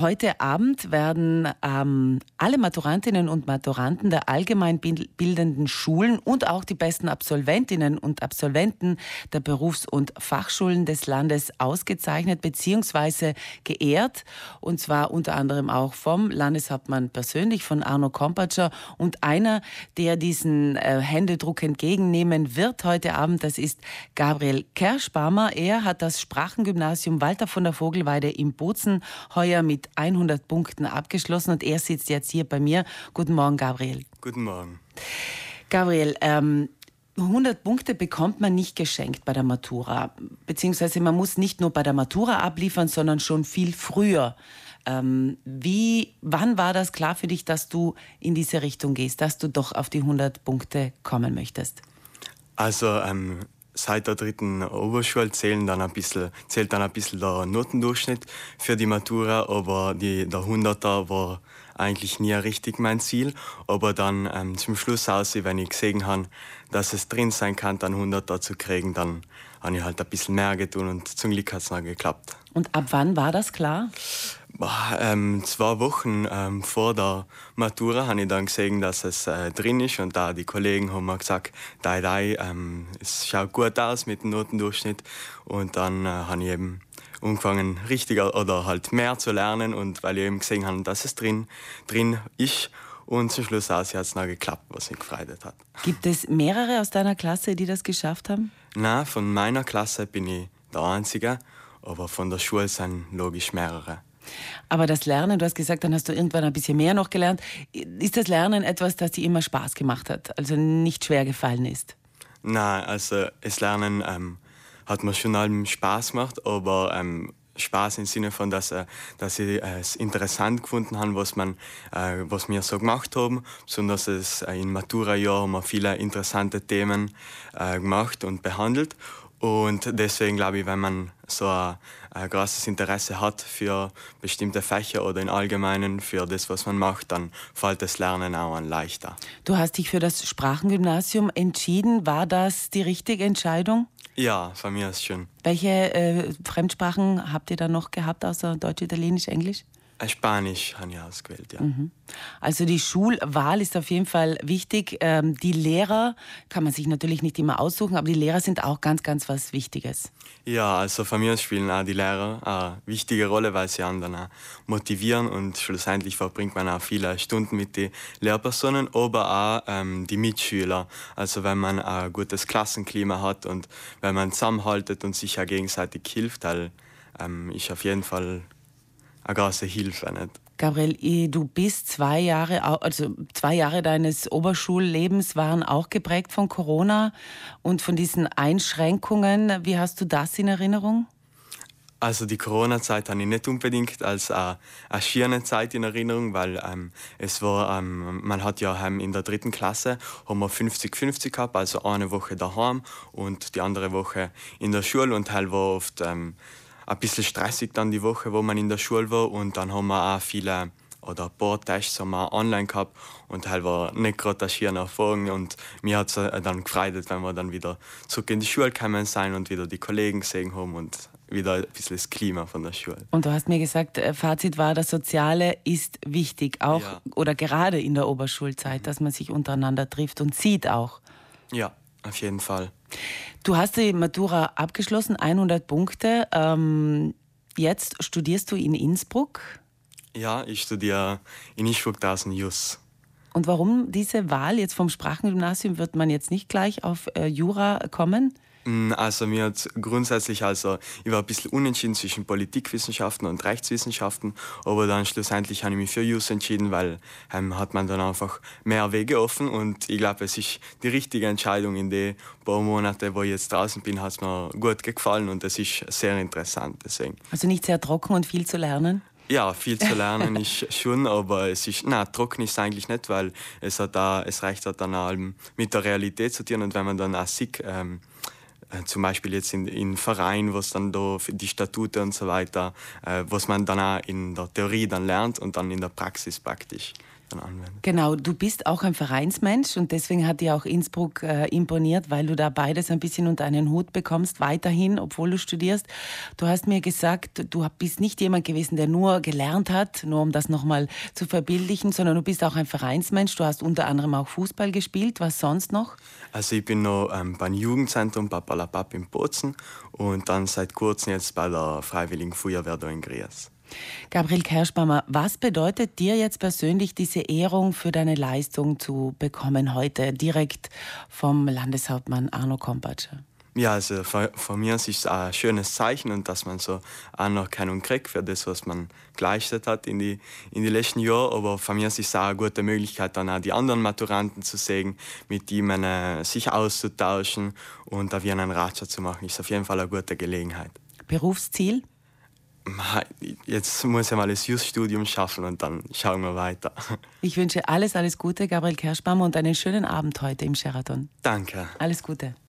Heute Abend werden ähm, alle Maturantinnen und Maturanten der allgemeinbildenden Schulen und auch die besten Absolventinnen und Absolventen der Berufs- und Fachschulen des Landes ausgezeichnet bzw. geehrt. Und zwar unter anderem auch vom Landeshauptmann persönlich, von Arno Kompatscher. Und einer, der diesen äh, Händedruck entgegennehmen wird heute Abend, das ist Gabriel Kerschbarmer. Er hat das Sprachengymnasium Walter von der Vogelweide im Bozen heuer mit 100 Punkten abgeschlossen und er sitzt jetzt hier bei mir. Guten Morgen, Gabriel. Guten Morgen. Gabriel, ähm, 100 Punkte bekommt man nicht geschenkt bei der Matura. Beziehungsweise man muss nicht nur bei der Matura abliefern, sondern schon viel früher. Ähm, wie, wann war das klar für dich, dass du in diese Richtung gehst, dass du doch auf die 100 Punkte kommen möchtest? Also ähm, seit der dritten Oberschule zählen dann ein bisschen, zählt dann ein bisschen der Notendurchschnitt für die Matura, aber die, der 100er war eigentlich nie richtig mein Ziel. Aber dann ähm, zum Schluss aus, wenn ich gesehen habe, dass es drin sein kann, dann 100er zu kriegen, dann habe ich halt ein bisschen mehr getan und zum Glück hat es noch geklappt. Und ab wann war das klar? Ähm, zwei Wochen ähm, vor der Matura habe ich dann gesehen, dass es äh, drin ist und da die Kollegen haben mir gesagt, dai, dai, ähm, es schaut gut aus mit dem Notendurchschnitt und dann äh, habe ich eben angefangen richtiger oder halt mehr zu lernen und weil ich eben gesehen habe, dass es drin, drin ist und zum Schluss hat es noch geklappt, was mich gefreut hat. Gibt es mehrere aus deiner Klasse, die das geschafft haben? Na, von meiner Klasse bin ich der Einzige, aber von der Schule sind logisch mehrere. Aber das Lernen, du hast gesagt, dann hast du irgendwann ein bisschen mehr noch gelernt. Ist das Lernen etwas, das dir immer Spaß gemacht hat, also nicht schwer gefallen ist? Nein, also das Lernen ähm, hat mir schon allem Spaß gemacht, aber ähm, Spaß im Sinne von, dass, äh, dass ich äh, es interessant gefunden habe, was, man, äh, was wir so gemacht haben. Besonders es, äh, im Matura-Jahr haben wir viele interessante Themen äh, gemacht und behandelt. Und deswegen glaube ich, wenn man so ein, ein großes Interesse hat für bestimmte Fächer oder im Allgemeinen für das, was man macht, dann fällt das Lernen auch an leichter. Du hast dich für das Sprachengymnasium entschieden. War das die richtige Entscheidung? Ja, von mir ist schon. Welche äh, Fremdsprachen habt ihr da noch gehabt, außer Deutsch, Italienisch, Englisch? Spanisch habe ich ausgewählt, ja. Mhm. Also die Schulwahl ist auf jeden Fall wichtig. Ähm, die Lehrer kann man sich natürlich nicht immer aussuchen, aber die Lehrer sind auch ganz, ganz was Wichtiges. Ja, also von mir spielen auch die Lehrer eine wichtige Rolle, weil sie anderen auch motivieren und schlussendlich verbringt man auch viele Stunden mit den Lehrpersonen, aber auch ähm, die Mitschüler. Also wenn man ein gutes Klassenklima hat und wenn man zusammenhaltet und sich ja gegenseitig hilft, dann ähm, ist auf jeden Fall eine große Hilfe. Nicht? Gabriel, du bist zwei Jahre, also zwei Jahre deines Oberschullebens waren auch geprägt von Corona und von diesen Einschränkungen. Wie hast du das in Erinnerung? Also die Corona-Zeit habe ich nicht unbedingt als eine, eine schöne Zeit in Erinnerung, weil ähm, es war, ähm, man hat ja ähm, in der dritten Klasse haben wir 50-50 gehabt, also eine Woche daheim und die andere Woche in der Schule und halt war oft ähm, ein bisschen stressig dann die Woche, wo man in der Schule war und dann haben wir auch viele oder ein paar Tests haben wir online gehabt und halt war nicht gerade eine schöne Erfahrung und mir hat es äh, dann gefreut, wenn wir dann wieder zurück in die Schule gekommen sind und wieder die Kollegen gesehen haben und wieder ein bisschen das Klima von der Schule. Und du hast mir gesagt, äh, Fazit war, das Soziale ist wichtig, auch ja. oder gerade in der Oberschulzeit, mhm. dass man sich untereinander trifft und sieht auch. Ja, auf jeden Fall. Du hast die Matura abgeschlossen, 100 Punkte. Ähm, jetzt studierst du in Innsbruck? Ja, ich studiere in Innsbruck 1000 Jus. Und warum diese Wahl jetzt vom Sprachengymnasium? Wird man jetzt nicht gleich auf äh, Jura kommen? Mm, also mir hat grundsätzlich, also ich war ein bisschen unentschieden zwischen Politikwissenschaften und Rechtswissenschaften, aber dann schlussendlich habe ich mich für Jus entschieden, weil ähm, hat man dann einfach mehr Wege offen und ich glaube, es ist die richtige Entscheidung. In den paar Monaten, wo ich jetzt draußen bin, hat es mir gut gefallen und es ist sehr interessant. Deswegen. Also nicht sehr trocken und viel zu lernen? Ja, viel zu lernen ist schon, aber es ist, na trocken ist es eigentlich nicht, weil es hat da, es reicht halt dann auch mit der Realität zu tun und wenn man dann auch sieht, ähm, äh, zum Beispiel jetzt in, in Verein, was dann da für die Statute und so weiter, äh, was man dann auch in der Theorie dann lernt und dann in der Praxis praktisch dann anwende. Genau, du bist auch ein Vereinsmensch und deswegen hat dir auch Innsbruck äh, imponiert, weil du da beides ein bisschen unter einen Hut bekommst, weiterhin, obwohl du studierst. Du hast mir gesagt, du bist nicht jemand gewesen, der nur gelernt hat, nur um das nochmal zu verbildlichen, sondern du bist auch ein Vereinsmensch. Du hast unter anderem auch Fußball gespielt. Was sonst noch? Also ich bin noch ähm, beim Jugendzentrum Papalapap in Bozen und dann seit kurzem jetzt bei der Freiwilligen Feuerwehr da in Gries. Gabriel Kerschbaumer, was bedeutet dir jetzt persönlich diese Ehrung für deine Leistung zu bekommen heute, direkt vom Landeshauptmann Arno Kompatscher? Ja, also von mir ist es ein schönes Zeichen und dass man so Anerkennung kriegt für das, was man geleistet hat in die, in die letzten Jahre. Aber von mir ist es auch eine gute Möglichkeit, dann auch die anderen Maturanten zu sehen, mit ihnen äh, sich auszutauschen und da wie einen Ratschlag zu machen. Ist auf jeden Fall eine gute Gelegenheit. Berufsziel? Jetzt muss ich mal das Just-Studium schaffen und dann schauen wir weiter. Ich wünsche alles, alles Gute, Gabriel Kerschbaum, und einen schönen Abend heute im Sheraton. Danke. Alles Gute.